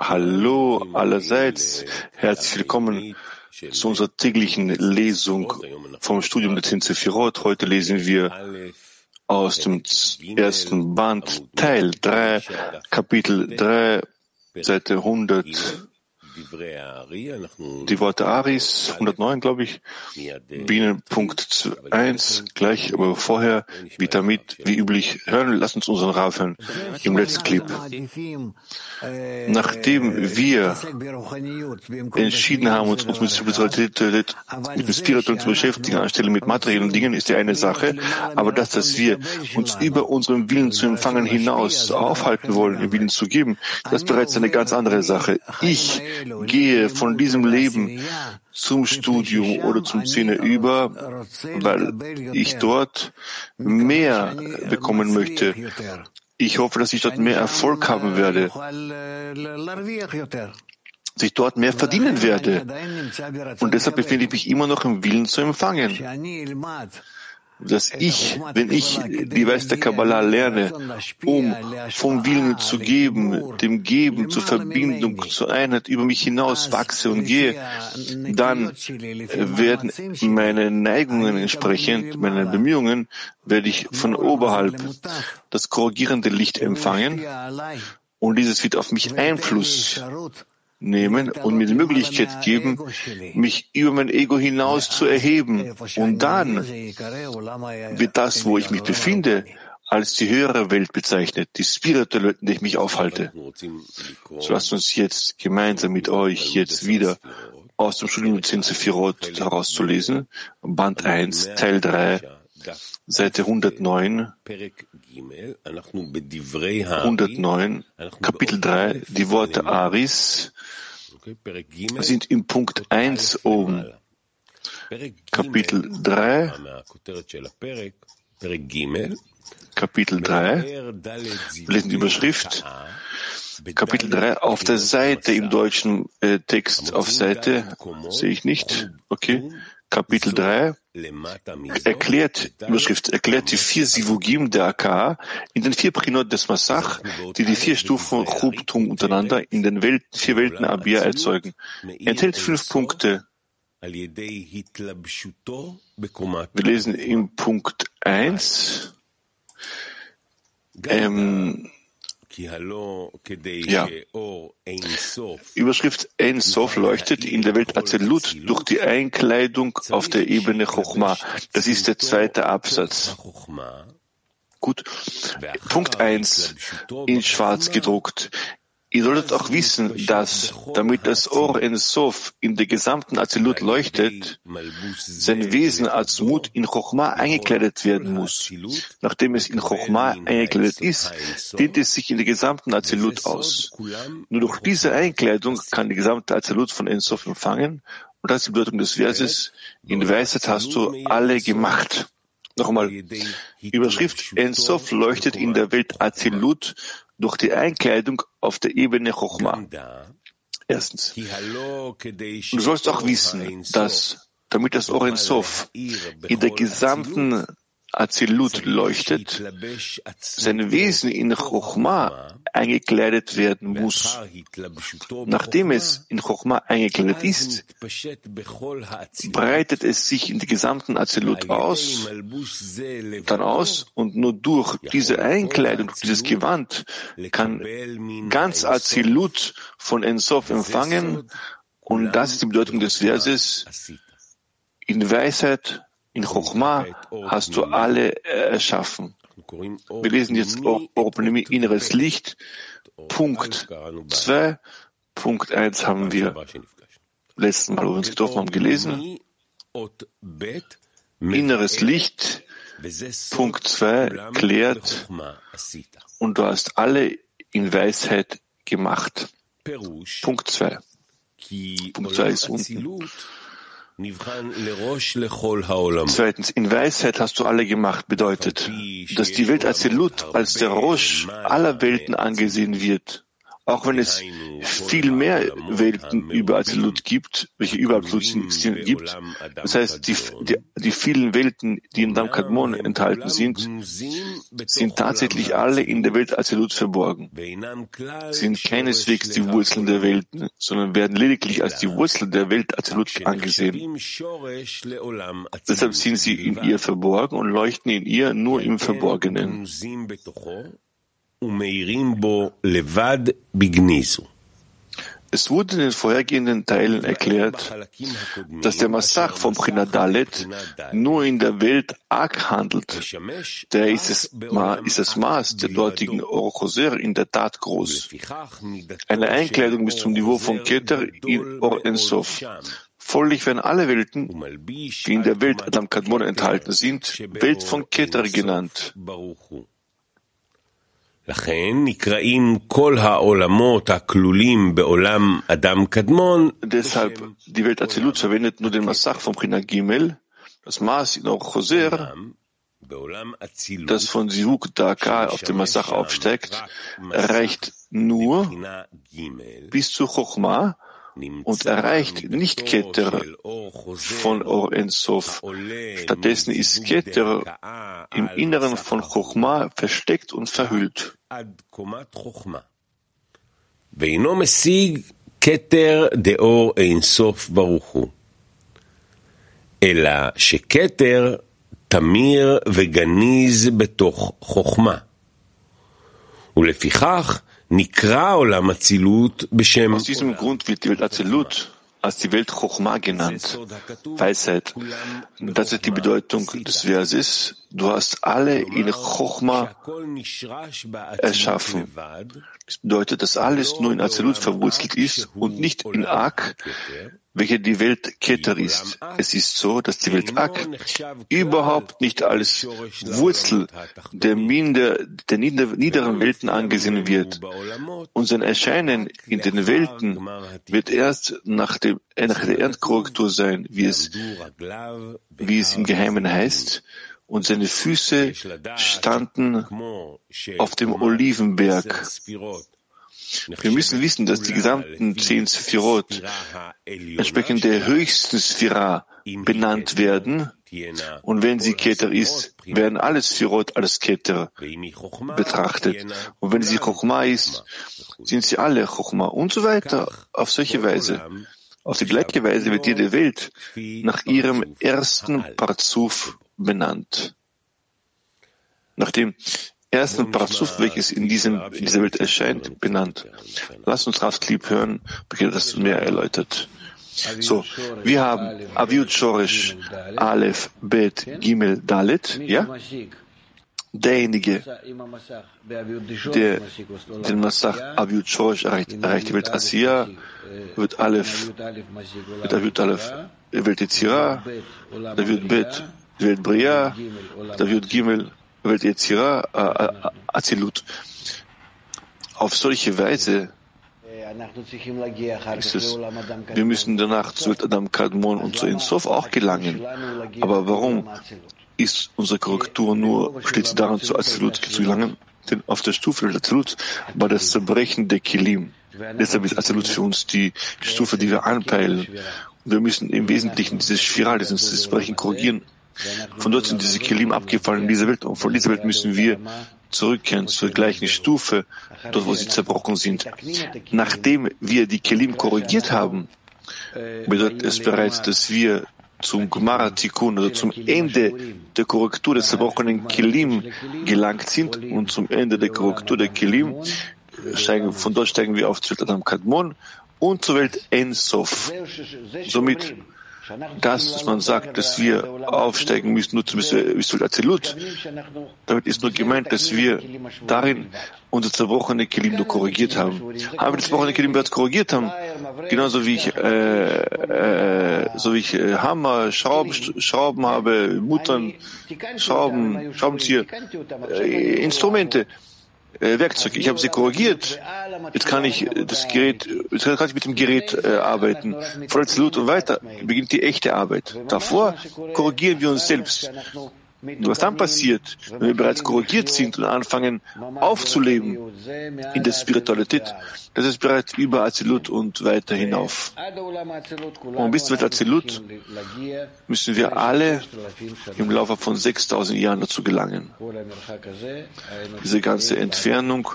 Hallo allerseits, herzlich willkommen zu unserer täglichen Lesung vom Studium der Zinzefirot. Heute lesen wir aus dem ersten Band Teil 3, Kapitel 3, Seite 100 die Worte Aris, 109, glaube ich, Bienenpunkt 1, gleich, aber vorher, wie damit, wie üblich, hören, lass uns unseren Rav hören, im letzten Clip. Nachdem wir entschieden haben, uns, uns mit Spiritualität, mit Spiritum zu beschäftigen, anstelle mit materiellen Dingen, ist ja eine Sache, aber das, dass wir uns über unseren Willen zu empfangen hinaus aufhalten wollen, den Willen zu geben, das ist bereits eine ganz andere Sache. Ich gehe von diesem Leben zum Studium oder zum Zehner über, weil ich dort mehr bekommen möchte. Ich hoffe, dass ich dort mehr Erfolg haben werde, dass ich dort mehr verdienen werde. Und deshalb befinde ich mich immer noch im Willen zu empfangen dass ich, wenn ich die Weisheit der Kabbalah lerne, um vom Willen zu geben, dem Geben zur Verbindung, zur Einheit über mich hinaus wachse und gehe, dann werden meine Neigungen entsprechend, meine Bemühungen, werde ich von oberhalb das korrigierende Licht empfangen und dieses wird auf mich Einfluss nehmen und mir die Möglichkeit geben, mich über mein Ego hinaus zu erheben. Und dann wird das, wo ich mich befinde, als die höhere Welt bezeichnet, die spirituelle, in der ich mich aufhalte. So lasst uns jetzt gemeinsam mit euch jetzt wieder aus dem Studium Zinzefirot herauszulesen, Band 1, Teil 3, Seite 109, 109, Kapitel 3, die Worte Aris sind im Punkt 1 oben. Kapitel 3, Kapitel 3, wir lesen die Überschrift, Kapitel 3 auf der Seite im deutschen äh, Text auf Seite, sehe ich nicht, okay, Kapitel 3 erklärt, Überschrift, erklärt die vier Sivugim der AK in den vier Prinot des Massach, die die vier Stufen Chubtum untereinander in den Welten, vier Welten Abia erzeugen. Er enthält fünf Punkte. Wir lesen im Punkt 1, ähm, ja. Überschrift Ein Sof leuchtet in der Welt Azelut durch die Einkleidung auf der Ebene Chochma. Das ist der zweite Absatz. Gut. Punkt 1 in schwarz gedruckt. Ihr solltet auch wissen, dass, damit das Or en Sof in der gesamten Azilut leuchtet, sein Wesen als Mut in Chochma eingekleidet werden muss. Nachdem es in Chochma eingekleidet ist, dehnt es sich in der gesamten Azilut aus. Nur durch diese Einkleidung kann die gesamte Azilut von En Sof empfangen, und das ist die Bedeutung des Verses, in Weisheit hast du alle gemacht. Nochmal, Überschrift En Sof leuchtet in der Welt Azilut durch die Einkleidung auf der Ebene Chochma. Erstens. Du sollst auch wissen, dass, damit das Oren Sof in der gesamten Azilut leuchtet, sein Wesen in Chochma eingekleidet werden muss. Nachdem es in Chochma eingekleidet ist, breitet es sich in die gesamten Azilut aus, dann aus, und nur durch diese Einkleidung, dieses Gewand, kann ganz Azilut von Ensof empfangen, und das ist die Bedeutung des Verses, in Weisheit in Chochma hast du alle erschaffen. Wir lesen jetzt Orphonomie inneres Licht. Punkt 2. Punkt 1 haben wir letzten Mal, wo wir uns getroffen haben, gelesen. Inneres Licht. Punkt 2 klärt und du hast alle in Weisheit gemacht. Punkt 2. Punkt 2 ist unten. Zweitens, in Weisheit hast du alle gemacht, bedeutet, dass die Welt Azelut als der Rosh aller Welten angesehen wird, auch wenn es viel mehr Welten über Absolut gibt, welche über Absolut gibt, das heißt, die, die, die vielen Welten, die in Dam Kadmon enthalten sind, sind tatsächlich alle in der Welt Absolut verborgen, sind keineswegs die Wurzeln der Welten, sondern werden lediglich als die Wurzeln der Welt Absolut angesehen. Deshalb sind sie in ihr verborgen und leuchten in ihr nur im Verborgenen. Es wurde in den vorhergehenden Teilen erklärt, dass der Massach vom Dalet nur in der Welt Ak handelt. Der ist, es, ist das Maß der dortigen Orochoser in der Tat groß. Eine Einkleidung bis zum Niveau von Keter in Or Ensof. Folglich werden alle Welten, die in der Welt Adam Kadmon enthalten sind, Welt von Keter genannt. Deshalb, die Welt Azilut verwendet nur den Massach vom China Gimel, das Maß in Choser, das von Sivuk Daka auf dem Massach aufsteigt, erreicht nur bis zu Chochma und erreicht nicht Keter. von Or Ensof. Stattdessen ist Keter im Inneren von Chochma versteckt und verhüllt. ואינו משיג כתר דאור אינסוף ברוך הוא, אלא שכתר תמיר וגניז בתוך חוכמה. ולפיכך aus diesem Grund wird die Welt Azilut als die Welt Chochma genannt, Weisheit. Das ist die Bedeutung des Verses. Du hast alle in Chochma erschaffen. Das bedeutet, dass alles nur in Azilut verwurzelt ist und nicht in Ak, welche die Welt Keter ist. Es ist so, dass die Welt Ak überhaupt nicht als Wurzel der, minder, der niederen Welten angesehen wird. Und sein Erscheinen in den Welten wird erst nach, dem, nach der Erdkorrektur sein, wie es, wie es im Geheimen heißt. Und seine Füße standen auf dem Olivenberg. Wir müssen wissen, dass die gesamten zehn Sphirot entsprechend der höchsten Sphira benannt werden. Und wenn sie Keter ist, werden alle Sphirot als Keter betrachtet. Und wenn sie Chochma ist, sind sie alle Chochma und so weiter. Auf solche Weise. Auf die gleiche Weise wird jede Welt nach ihrem ersten Parzuf benannt. Nachdem ersten Parzuf, welches in, diesem, in dieser Welt erscheint, benannt. Lass uns Rav Klieb hören, weil das mehr erläutert. So, wir haben Aviut Shorish Aleph Bet Gimel Dalet, ja? Derjenige, der den Massach Aviut Shorish erreicht, erreicht die Welt Asiya, wird Aleph, wird Aviut Aleph, wird Yetzira, wird Bet, wird Bria, der wird Welt Yetzira, äh, äh, Azilut. Auf solche Weise ist es, wir müssen danach zu Adam Kadmon und zu Insof auch gelangen. Aber warum ist unsere Korrektur nur, steht daran, zu Azilut zu gelangen? Denn auf der Stufe der Azilut war das Zerbrechen der Kilim. Deshalb ist Azilut für uns die Stufe, die wir anpeilen. Und wir müssen im Wesentlichen dieses Spiral, dieses Zerbrechen korrigieren von dort sind diese Kelim abgefallen in diese Welt und von dieser Welt müssen wir zurückkehren zur gleichen Stufe, dort wo sie zerbrochen sind. Nachdem wir die Kelim korrigiert haben, bedeutet es bereits, dass wir zum Gemara Tikkun oder zum Ende der Korrektur des zerbrochenen Kelim gelangt sind und zum Ende der Korrektur der Kelim steigen, von dort steigen wir auf zu Adam Kadmon und zur Welt Ensof. Somit das, dass man sagt, dass wir aufsteigen müssen, nur zum Visual Azilut, damit ist nur gemeint, dass wir darin unser zerbrochene Kelim nur korrigiert haben. Haben wir das zerbrochene Kelim bereits korrigiert haben, genauso wie ich, äh, äh, so wie ich äh, Hammer, Schrauben, Schrauben habe, Muttern, Schrauben, Schraubenzieher, äh, Instrumente, äh, Werkzeug. Ich habe sie korrigiert. Jetzt kann ich das Gerät, jetzt kann ich mit dem Gerät äh, arbeiten. Voll Salut und weiter beginnt die echte Arbeit. Davor korrigieren wir uns selbst. Was dann passiert, wenn wir bereits korrigiert sind und anfangen aufzuleben in der Spiritualität, das ist bereits über Azilut und weiter hinauf. Und bis zu Azilut müssen wir alle im Laufe von 6000 Jahren dazu gelangen. Diese ganze Entfernung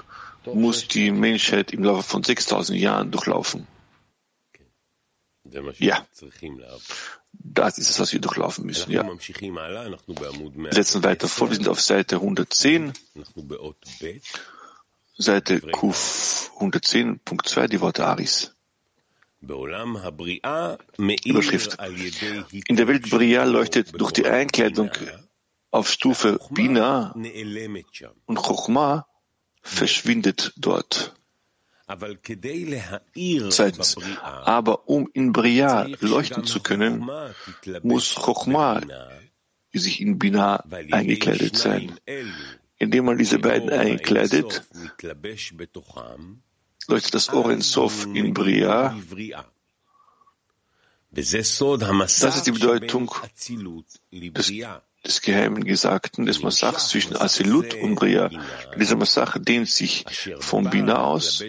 muss die Menschheit im Laufe von 6000 Jahren durchlaufen. Ja. Das ist es, was wir durchlaufen müssen. Ja. Wir setzen weiter vor. Wir sind auf Seite 110. Seite Kuf 110.2, die Worte Aris. Überschrift. In der Welt Bria leuchtet durch die Einkleidung auf Stufe Bina und Chochma verschwindet dort. Zweitens, aber um in Bria leuchten zu können, muss Chochma sich in Bina eingekleidet sein. Indem man diese beiden einkleidet, leuchtet das Oren Sof in Bria. Das ist die Bedeutung des des geheimen Gesagten des Massachs zwischen Asilut und Bria. Dieser Massach dehnt sich vom Bina aus,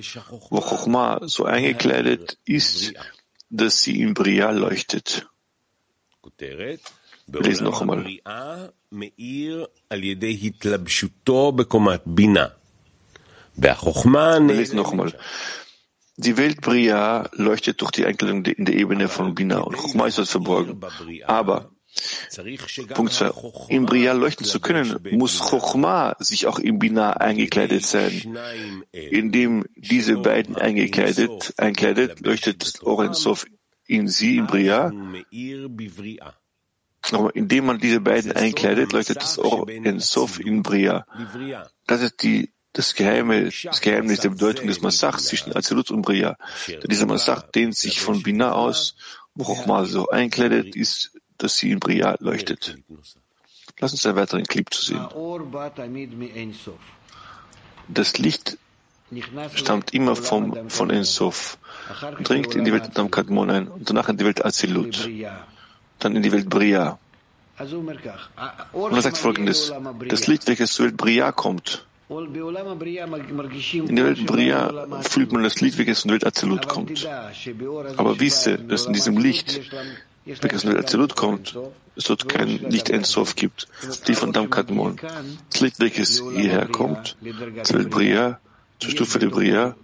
wo Chochma so eingekleidet ist, dass sie in Bria leuchtet. Wir lesen noch einmal. Wir lesen noch einmal. Die Welt Bria leuchtet durch die Einkleidung in der Ebene von Bina und Chochma ist dort verborgen. Aber Punkt 2. Im Bria leuchten zu können, muss Chochma sich auch im Bina eingekleidet sein. Indem diese beiden eingekleidet, einkleidet, leuchtet das Orensov in sie im Bria. Nochmal, indem man diese beiden einkleidet, leuchtet das Orensov in Bria. Das ist die das, Geheime, das Geheimnis der Bedeutung des Massachs zwischen Azilut und Bria. Dieser Massach dehnt sich von Bina aus, wo Chochma so einkleidet ist, dass sie in Bria leuchtet. Lass uns einen weiteren Clip zu sehen. Das Licht stammt immer vom, von Ensof, dringt in die Welt Adam Kadmon ein und danach in die Welt Azilut, dann in die Welt Bria. Und er sagt folgendes, das Licht, welches zur Welt Bria kommt, in der Welt Bria fühlt man das Licht, welches in die Welt Azilut kommt. Aber wisse, dass in diesem Licht welches mit Azilut kommt, es dort kein Licht Ensof gibt, die von Dam Kadmon. Das Licht, welches hierher kommt, zur Bria, zur Stufe der Bria,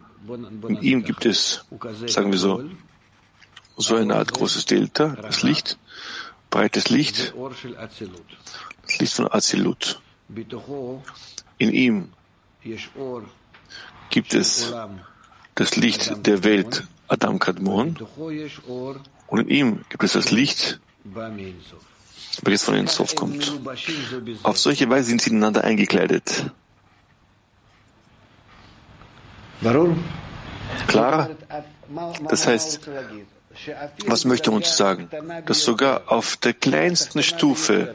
in ihm gibt es, sagen wir so, so eine Art großes Delta, das Licht, breites Licht, das Licht von Azilut. In ihm gibt es das Licht der Welt Adam Kadmon und in ihm gibt es das Licht, welches von Ensof kommt. Auf solche Weise sind sie ineinander eingekleidet. Warum? Klar? Das heißt, was möchte uns sagen? Dass sogar auf der kleinsten Stufe,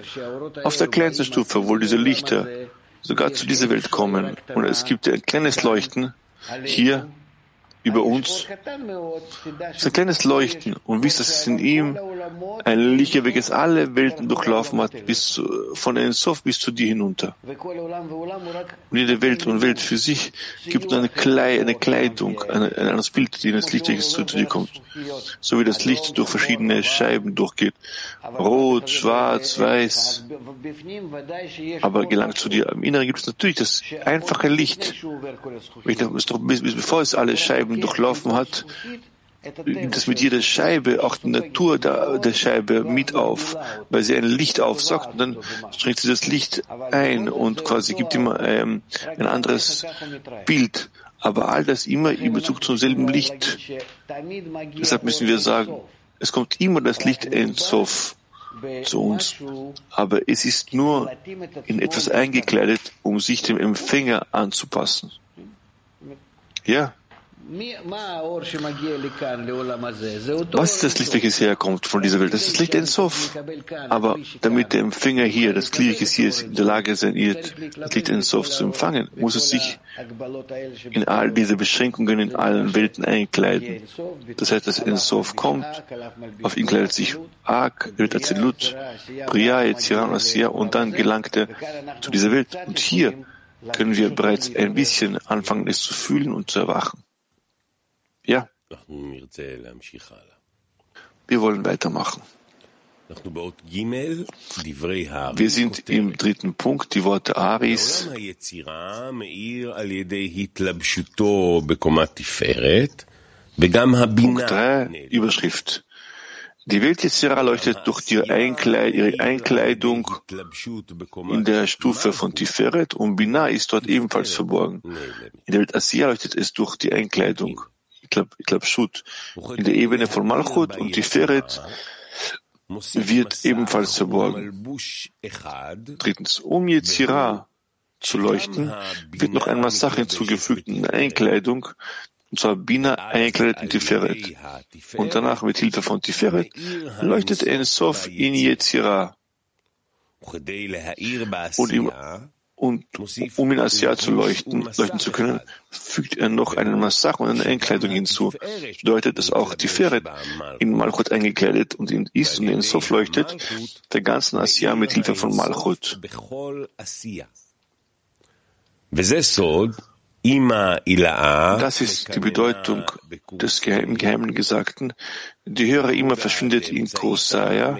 auf der kleinsten Stufe, wo diese Lichter sogar zu dieser Welt kommen und es gibt ein kleines Leuchten, hier über uns. Es ist ein kleines Leuchten und wisst, dass es in ihm ein Licht, welches alle Welten durchlaufen hat, bis zu, von Ensof bis zu dir hinunter. Und jede Welt und Welt für sich gibt eine, Klei, eine Kleidung, ein, ein anderes Bild, die das Licht, welches zu, dir kommt. So wie das Licht durch verschiedene Scheiben durchgeht. Rot, schwarz, weiß. Aber gelangt zu dir. Im Inneren gibt es natürlich das einfache Licht. Bevor es alle Scheiben durchlaufen hat, das mit jeder Scheibe, auch die Natur der, der Scheibe mit auf, weil sie ein Licht aufsaugt und dann strengt sie das Licht ein und quasi gibt immer ähm, ein anderes Bild. Aber all das immer in Bezug zum selben Licht. Deshalb müssen wir sagen, es kommt immer das Licht Ensof zu uns, aber es ist nur in etwas eingekleidet, um sich dem Empfänger anzupassen. Ja, Was ist das Licht, welches herkommt von dieser Welt? Das ist Licht Ensof. Aber damit der Empfänger hier, das Kli, welches hier ist, in der Lage sein wird, das Licht Ensof zu empfangen, muss es sich in all diese Beschränkungen in allen Welten einkleiden. Das heißt, dass Ensof kommt, auf ihn kleidet sich Ak, Welt Azilut, Priya, Asiya und dann gelangt er zu dieser Welt. Und hier können wir bereits ein bisschen anfangen, es zu fühlen und zu erwachen. Wir wollen weitermachen. Wir sind im dritten Punkt, die Worte Aris. Punkt 3, Überschrift. Die Welt Yetzirah leuchtet durch ihre, Einkleid, ihre Einkleidung in der Stufe von Tiferet und Binah ist dort ebenfalls verborgen. In der Welt Asiya leuchtet es durch die Einkleidung. Ich glaube, ich glaub, Schut. In der Ebene von Malchut und Tiferet wird ebenfalls verborgen. Drittens, um Yetzirah zu leuchten, wird noch ein Massach hinzugefügt in der Einkleidung, und zwar Bina eingekleidet in Tiferet. Und danach mit Hilfe von Tiferet leuchtet Ensof in Yetzirah. Und, ihm, und um in Asia zu leuchten, leuchten zu können, fügt er noch einen Massach und eine Einkleidung hinzu. Das bedeutet, dass auch Tiferet in Malchut eingekleidet und in ist und in Sof leuchtet, der ganzen Asia mit Hilfe von Malchut. Das ist die Bedeutung des im Geheimen Gesagten. Die höhere Ima verschwindet in Kosaya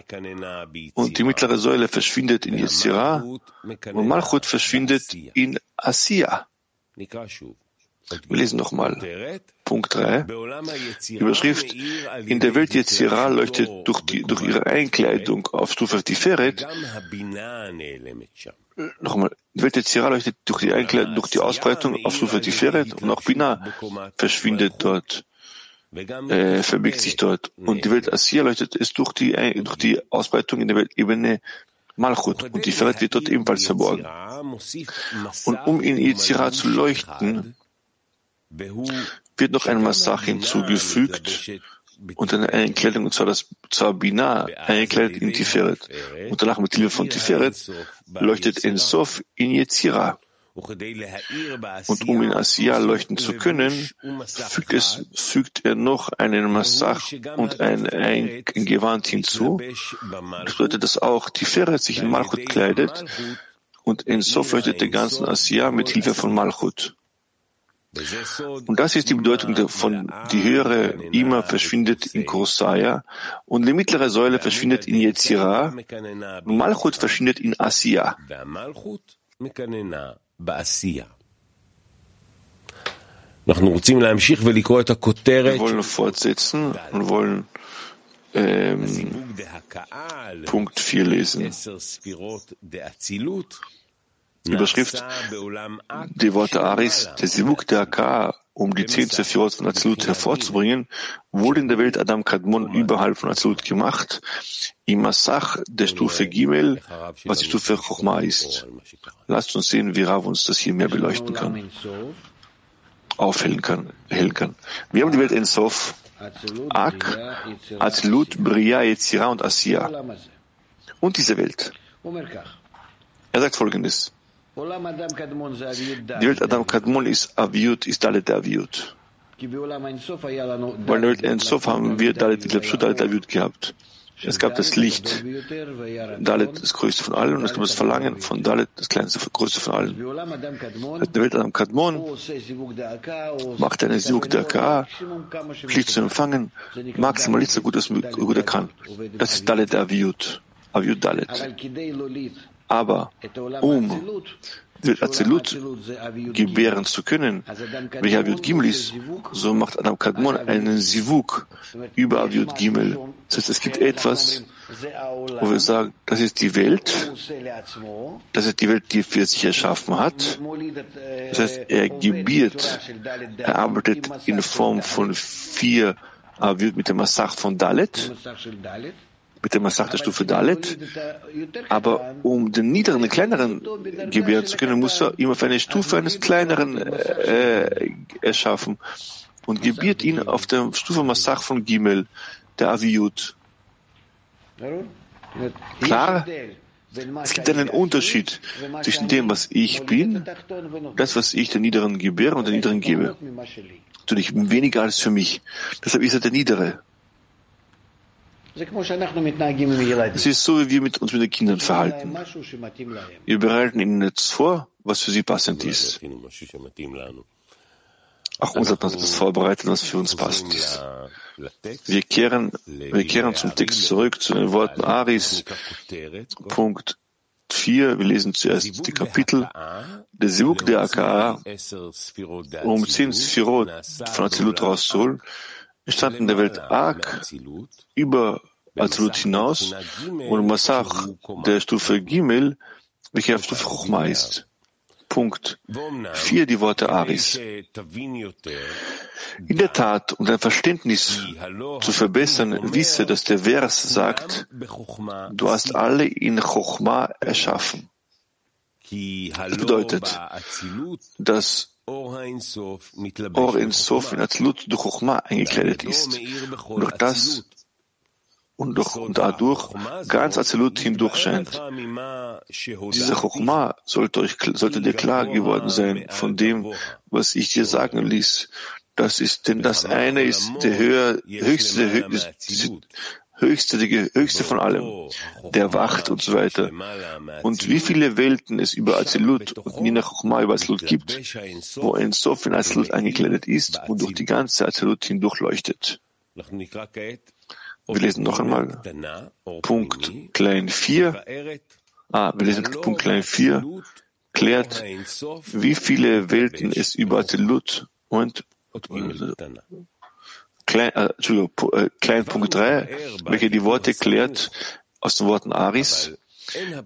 und die mittlere Säule verschwindet in Yetzirah und Malchut verschwindet in Asiya. Wir lesen nochmal. Punkt 3. Überschrift. In der Welt Yetzirah leuchtet durch, die, durch ihre Einkleidung auf Stufe Tiferet nochmal, die Welt Yetzirah leuchtet durch die Einkleidung, durch die Ausbreitung auf Stufe Tiferet und auch Bina verschwindet dort, äh, verbirgt sich dort. Und die Welt Asir leuchtet es durch die, durch die Ausbreitung in der Weltebene Malchut und Tiferet wird dort ebenfalls verborgen. Und um in Yetzirah zu leuchten, wird noch ein Massach hinzugefügt und eine Einkleidung, und zwar das zwar Binah, eingekleidet in Tiferet. Und danach mit Hilfe von Tiferet leuchtet Ensof in Yetzirah. Und um in Asiya leuchten zu können, fügt, es, fügt er noch einen Massach und ein, ein Gewand hinzu. Das bedeutet, dass auch Tiferet sich in Malchut kleidet und Ensof leuchtet der ganzen Asiya mit Hilfe von Malchut. Und das ist die Bedeutung von die höhere immer verschwindet in Kosaya und die mittlere Säule verschwindet in Yetzirah. Und Malchut verschwindet in Asiya. Wir wollen fortsetzen und wollen ähm, Punkt 4 lesen. Überschrift, die Worte Aris, der Sivuk der Akka, um die zehn Zephirot von Azilut hervorzubringen, wurde in der Welt Adam Kadmon überhalb von Azilut gemacht, im Massach der Stufe Gimel, was die Stufe Chochma ist. Lasst uns sehen, wie Rav uns das hier mehr beleuchten kann, aufhellen kann, hellen kann. Wir haben die Welt in Sof, Ak, Azilut, Bria, Yetzira und Asiya. Und diese Welt. Er sagt folgendes. Die Welt Adam Kadmon ist Aviut, ist Dalet Aviut. Weil in der Welt Ensof haben wir Dalet Itlapshut, Dalet Aviut gehabt. Es gab das Licht, Dalet das größte von allen, und es gab das Verlangen von Dalet, das kleinste, größte von allen. In der Welt Adam Kadmon macht eine Sivuk der Ka, Pflicht zu empfangen, maximal nicht so gut, als gut er kann. Das ist Dalet Aviut, Aviut Dalet. Aber um wird Azilut gebären zu können, welcher Aviut Gimel ist, so macht Adam Kadmon einen Sivuk über Aviut Gimel. Das heißt, es gibt etwas, wo wir sagen, das ist die Welt, das ist die Welt, die er sich erschaffen hat. Das heißt, er gebiert, er arbeitet in Form von vier Aviut mit dem Massach von Dalet mit der Massach der Stufe Dalet. Aber um den niederen, den kleineren gebären zu können, muss er immer auf eine Stufe eines kleineren äh, erschaffen. und gebiert ihn auf der Stufe Massach von Gimel, der Aviyut. Klar, es gibt einen Unterschied zwischen dem, was ich bin, das, was ich der Niederen gebäre und der Niederen gebe. Natürlich weniger als für mich. Deshalb ist er der Niedere. Es ist so, wie wir mit uns mit den Kindern verhalten. Wir bereiten ihnen jetzt vor, was für sie passend ist. Auch uns hat man etwas vorbereitet, was für uns passend ist. Wir kehren, wir kehren zum Text zurück, zu den Worten Aris, Punkt 4. Wir lesen zuerst die Kapitel. Der Siuk der AKA, um zehn Sphirot von Azilut rauszuholen, entstand in der Welt Ak über Azilut hinaus und Masach der Stufe Gimel, welche auf Stufe Chochma ist. Punkt 4 die Worte Aris. In der Tat, um dein Verständnis zu verbessern, wisse, dass der Vers sagt, du hast alle in Chochma erschaffen. Das bedeutet, dass Or in Sof in Atzlut durch Chochma eingekleidet ist. Und durch das und, durch, und dadurch ganz Azilut hindurch scheint. Diese Chochma sollte, euch, sollte dir klar geworden sein von dem, was ich dir sagen ließ. Das ist, denn das eine ist der höher, höchste, der höchste, höchste, der höchste von allem, der wacht und so weiter. Und wie viele Welten es über Azilut und Nina Chochma über Azilut gibt, wo ein Sof in Azilut eingekleidet ist und durch die ganze Azilut hindurch leuchtet. Wir lesen noch einmal Punkt klein 4. Ah, wir lesen Punkt klein 4 klärt, wie viele Welten es über Azilut und klein, äh, äh, klein Punkt 3, welche die Worte klärt aus den Worten Aris,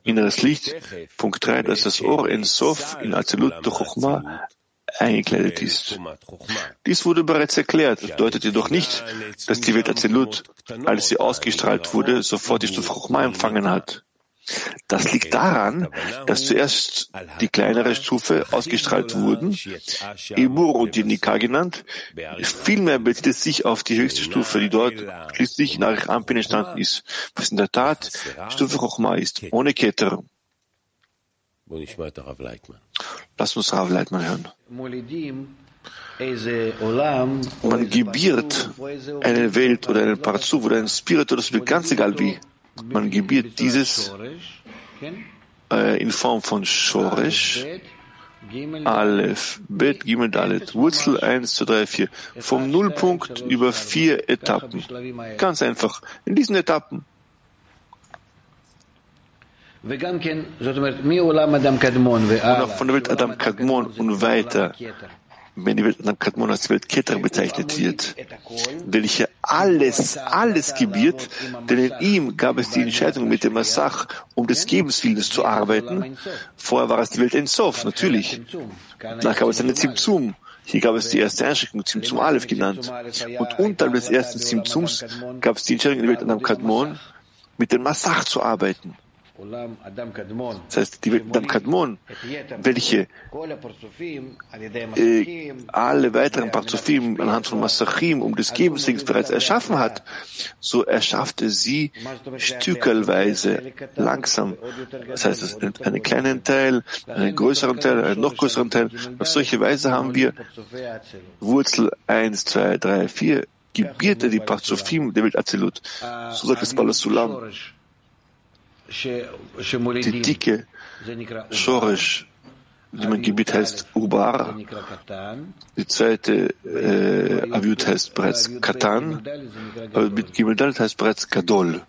inneres Licht, Punkt 3, dass das Ohr in Sof in Azilut durch eingekleidet ist. Dies wurde bereits erklärt. Das bedeutet jedoch nicht, dass die Welt Azilut, als sie ausgestrahlt wurde, sofort die Stufe Chochma empfangen hat. Das liegt daran, dass zuerst die kleinere Stufe ausgestrahlt wurden, Ebur und Jenika genannt. Vielmehr bezieht es sich auf die höchste Stufe, die dort schließlich nach Ampin entstanden ist, was in der Tat Stufe Chochma ist, ohne Keter. Lass uns Rav Leitmann hören. Man gebiert eine Welt oder einen Parzu oder einen Spirit oder so, ganz egal wie. Man gebiert dieses äh, in Form von Shoresh, Aleph, Bet, Gimel, Dalet, Wurzel 1, 2, 3, 4. Vom Nullpunkt über vier Etappen. Ganz einfach. In diesen Etappen. Und auch von der Welt Adam Kadmon und weiter, wenn die Welt Adam Kadmon als Welt Keter bezeichnet wird, welche alles, alles gebiert, denn in ihm gab es die Entscheidung mit dem Massach, um des Gebenswillens zu arbeiten. Vorher war es die Welt in Sof, natürlich. Danach gab es eine Zimzum. Hier gab es die erste Einschränkung, Zimzum Aleph genannt. Und unterhalb des ersten Zimzums gab es die Entscheidung in der Welt Adam Kadmon, mit dem Massach zu arbeiten. Das heißt, die Adam Kadmon, welche äh, alle weiteren Parzufim anhand von Masachim um des Gebensdings bereits erschaffen hat, so erschaffte sie stückelweise langsam. Das heißt, es ist einen kleinen Teil, einen größeren Teil, einen noch größeren Teil. Auf solche Weise haben wir Wurzel 1, 2, 3, 4, gebierte die Parzufim der Welt Azilut. So sagt es Balas Sulam die dicke Schorisch, die mein Gebiet heißt Ubar. Die zweite äh, Aviut heißt bereits Katan, aber mit Gimel heißt bereits Gadol.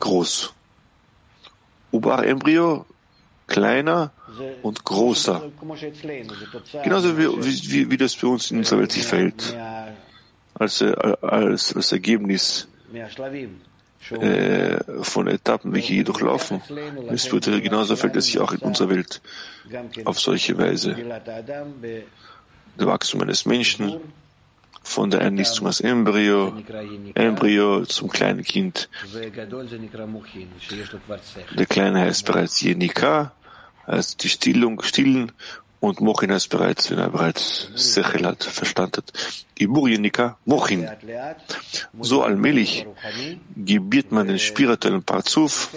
Groß. Ubar Embryo, kleiner und großer. Genauso wie, wie, wie das bei uns in unserer Welt sich verhält. Als, äh, als, als Ergebnis äh, von Etappen, welche hier durchlaufen. Es wird genauso fällt es sich auch in unserer Welt auf solche Weise. Das Wachstum eines Menschen, von der Einlistung als Embryo, Embryo zum kleinen Kind. Der Kleine heißt bereits Jenika, heißt die Stillung, Stillen Und Mochin heißt bereits, wenn er bereits Sechel hat, Verstand hat. Iburjenika, Mochin. So allmählich gebiert man den spirituellen Parzuf.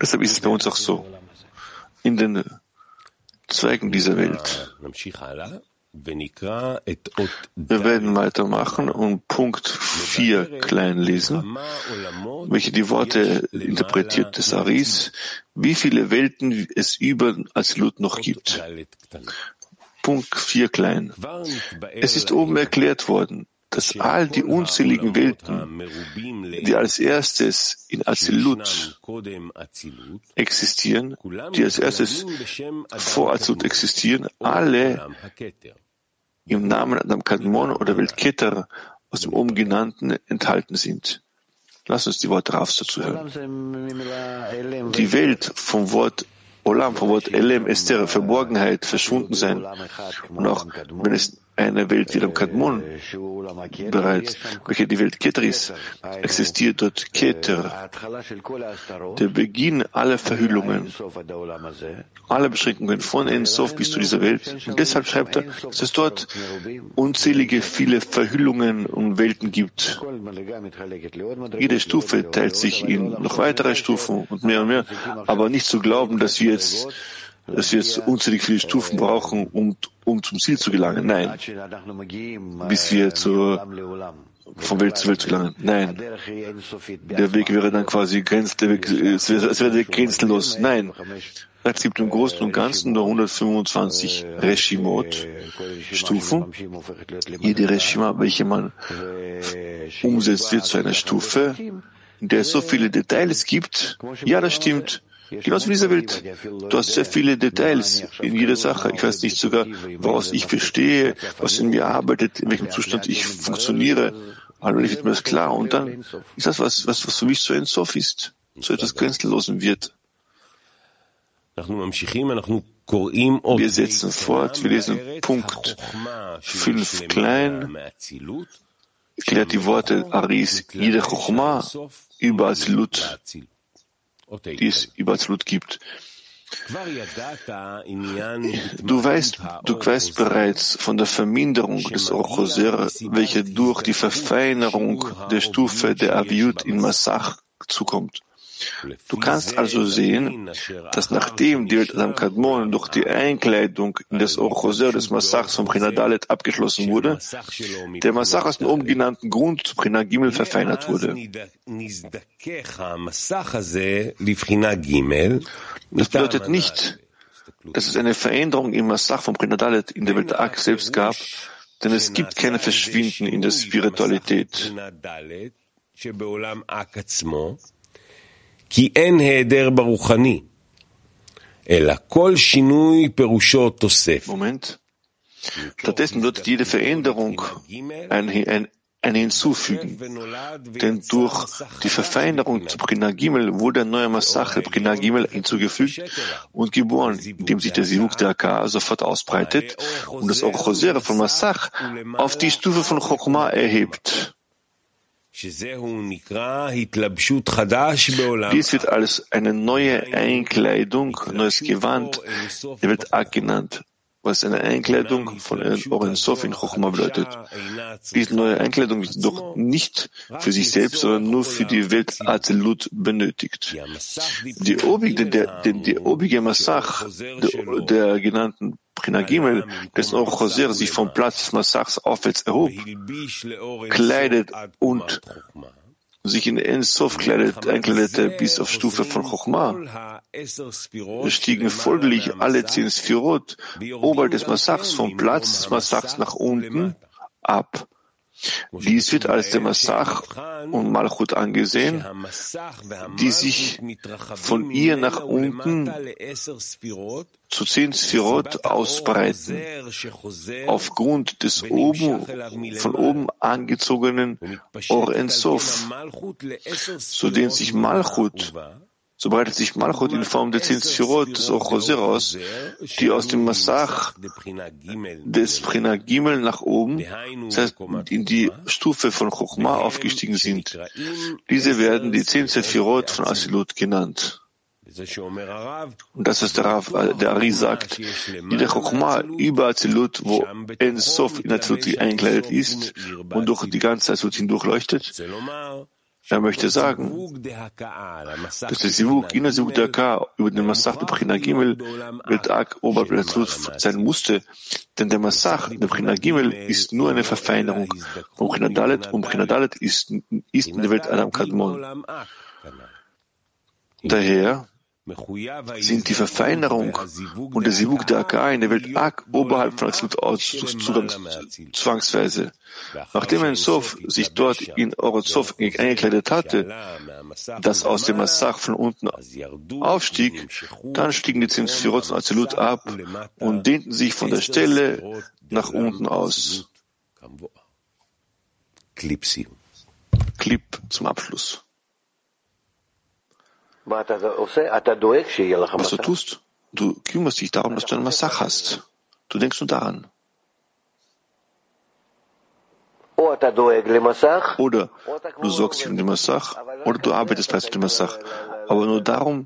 Deshalb ist es bei uns auch so. In den Zweigen dieser Welt. Wir werden weitermachen und Punkt 4 klein lesen, welche die Worte interpretiert des Aris, wie viele Welten es über Azilut noch gibt. Punkt 4 klein. Es ist oben erklärt worden, dass all die unzähligen Welten, die als erstes in Azilut existieren, die als erstes vor Azilut existieren, alle im Namen Adam Kadmon oder Welt Keter aus dem oben genannten enthalten sind. Lass uns die Worte Rafs dazu hören. Die Welt vom Wort Olam, vom Wort Elem, Esther, Verborgenheit, verschwunden sein. Und auch wenn es eine Welt wie dem Kadmon bereits, welche die Welt Keter ist, existiert dort Keter, der Beginn aller Verhüllungen, aller Beschränkungen von Ensof bis zu dieser Welt. Und deshalb schreibt er, dass es dort unzählige viele Verhüllungen und Welten gibt. Jede Stufe teilt sich in noch weitere Stufen und mehr und mehr, aber nicht zu glauben, dass wir jetzt dass wir jetzt unzählig viele Stufen brauchen, um, um zum Ziel zu gelangen. Nein. Bis wir zur, von Welt zu Welt zu gelangen. Nein. Der Weg wäre dann quasi grenz, der Weg, es wäre, grenzenlos. Nein. Es gibt im Großen und Ganzen nur 125 Reshimot, Stufen. Jede Reshima, welche man umsetzt, wird zu einer Stufe, in der es so viele Details gibt. Ja, das stimmt. Genauso wie dieser Welt. Du hast sehr viele Details in jeder Sache. Ich weiß nicht sogar, woraus ich bestehe, was in mir arbeitet, in welchem Zustand ich funktioniere. Allmählich wird mir das klar. Und dann ist das was, was, was für mich so ein Sof ist, so etwas Grenzenlosen wird. Wir setzen fort, wir lesen Punkt 5 klein, klärt die Worte Aris, jede Chochma über Azilut die es Absolut gibt. Du weißt, du weißt bereits von der Verminderung des Orchoser, welche durch die Verfeinerung der Stufe der Aviut in Massach zukommt. Du kannst also sehen, dass nachdem die Adam Kadmon durch die Einkleidung in das Orchoser des Massachs vom Chinadalet abgeschlossen wurde, der Massach aus dem oben genannten Grund zu China Gimel verfeinert wurde. Das bedeutet nicht, dass es eine Veränderung im Massach vom Chinadalet in der Welt Ak selbst gab, denn es gibt keine Verschwinden in der Spiritualität. כי אין היעדר ברוחני, אלא כל שינוי פירושו תוסף. Moment. Stattdessen wird jede Veränderung ein, ein, ein Hinzufügen. Denn durch die Verfeinerung zu Brina Gimel wurde ein neuer Massache Brina Gimel hinzugefügt und geboren, indem sich der Sivuk der Akka sofort ausbreitet und das Orchosere von Massach auf die Stufe von Chochma erhebt. Dies wird als eine neue Einkleidung, neues Gewand, der wird Ak genannt, was eine Einkleidung von Oren Sof in Chochma bedeutet. Diese neue Einkleidung wird doch nicht für sich selbst, sondern nur für die Welt Azelut benötigt. Die obige, der, der, der obige Massach der, der genannten Prina Gimel, dessen auch sich vom Platz des Massachs aufwärts erhob, kleidet und sich in Ensof kleidet, einkleidete bis auf Stufe von Chochma. Es stiegen folglich alle zehn Sphirot oberhalb des Massachs vom Platz des Massachs nach unten ab. Dies wird als der Massach und Malchut angesehen, die sich von ihr nach unten zu zehn Sphirot ausbreiten, aufgrund des oben, von oben angezogenen Or Ensof, so dehnt sich Malchut so breitet sich Malchut in Form der zehn Sphirot des Ochoser die aus dem Massach des Prina Gimel nach oben, das heißt in die Stufe von Chochma aufgestiegen sind. Diese werden die zehn Sphirot von Asilut genannt. Und das ist der Rav, der Ari sagt, die der Chokhmah über Azilut, wo Ein Sof in Azilut eingekleidet ist und durch die ganze Azilut hindurchleuchtet, er möchte sagen, dass der Sivuk in der Sivuk der Ka über den Massach der Bchina Gimel wird Ak oberhalb sein musste, denn der Massach der Bchina Gimel ist nur eine Verfeinerung. Und Bchina Dalet und Bchina Dalet ist, ist in der Welt Adam Kadmon. Daher sind die Verfeinerung und der Sivuk der Akai in der Welt arg oberhalb von Zugang zwangsweise. Nachdem ein Sof sich dort in Orozov eingekleidet hatte, das aus dem Massach von unten aufstieg, dann stiegen die Zimsphirot und Azilut ab und dehnten sich von der Stelle nach unten aus. Clip zum Abschluss. Was du tust, du kümmerst dich darum, dass du einen Massach hast. Du denkst nur daran. Oder du sorgst dich um den Massach, oder du arbeitest bereits mit dem Massach. Aber nur darum,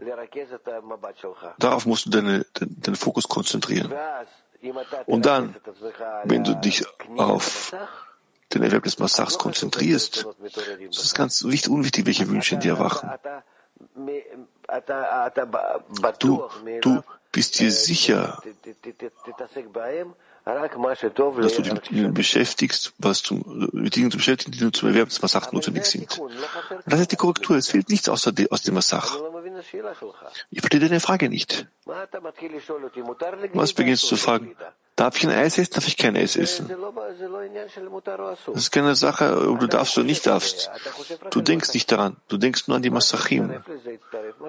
darauf musst du deine, den, den Fokus konzentrieren. Und dann, wenn du dich auf den Erwerb des Massachs konzentrierst, ist es ganz wichtig, unwichtig, welche Wünsche in dir erwachen. Du, du bist dir sicher, dass du dich mit ihnen beschäftigst, was zum, mit Dingen zu beschäftigen, die nur zum Erwerb des Massach notwendig sind. Das ist die Korrektur. Es fehlt nichts aus dem Massach. Ich verstehe deine Frage nicht. Was beginnst du zu fragen? Darf ich ein Eis essen? Darf ich kein Eis essen? Das ist keine Sache, ob du darfst oder nicht darfst. Du denkst nicht daran. Du denkst nur an die Massachim.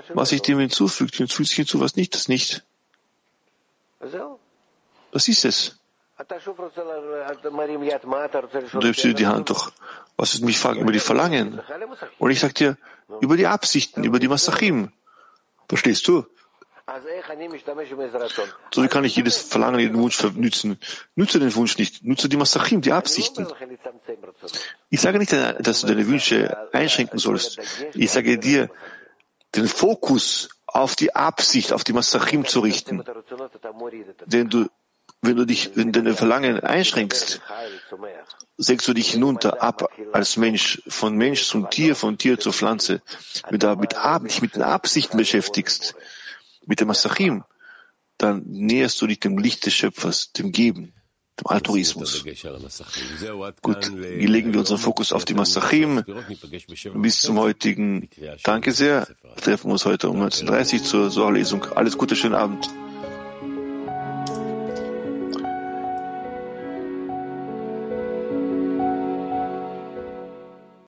Was ich dem hinzufügt, hinzufügt sich hinzu, was nicht, das nicht. Was ist es? Du hebst dir die Hand doch. Was ist mich fragen über die Verlangen? Und ich sag dir, über die Absichten, über die Massachim. Verstehst du? So wie kann ich jedes Verlangen, jeden Wunsch nützen? Nütze den Wunsch nicht, nütze die Massachim, die Absichten. Ich sage nicht, dass du deine Wünsche einschränken sollst. Ich sage dir, den Fokus auf die Absicht, auf die Massachim zu richten. Denn du, wenn du dich, wenn deine Verlangen einschränkst, senkst du dich hinunter ab als Mensch, von Mensch zum Tier, von Tier zur Pflanze. Wenn du mit, dich mit den Absichten beschäftigst, mit dem Masachim, dann näherst du dich dem Licht des Schöpfers, dem Geben, dem Altruismus. Gut, hier legen wir unseren Fokus auf die Masachim. Bis zum heutigen Danke sehr. Wir treffen uns heute um 19.30 Uhr zur Sorlesung. Alles Gute, schönen Abend.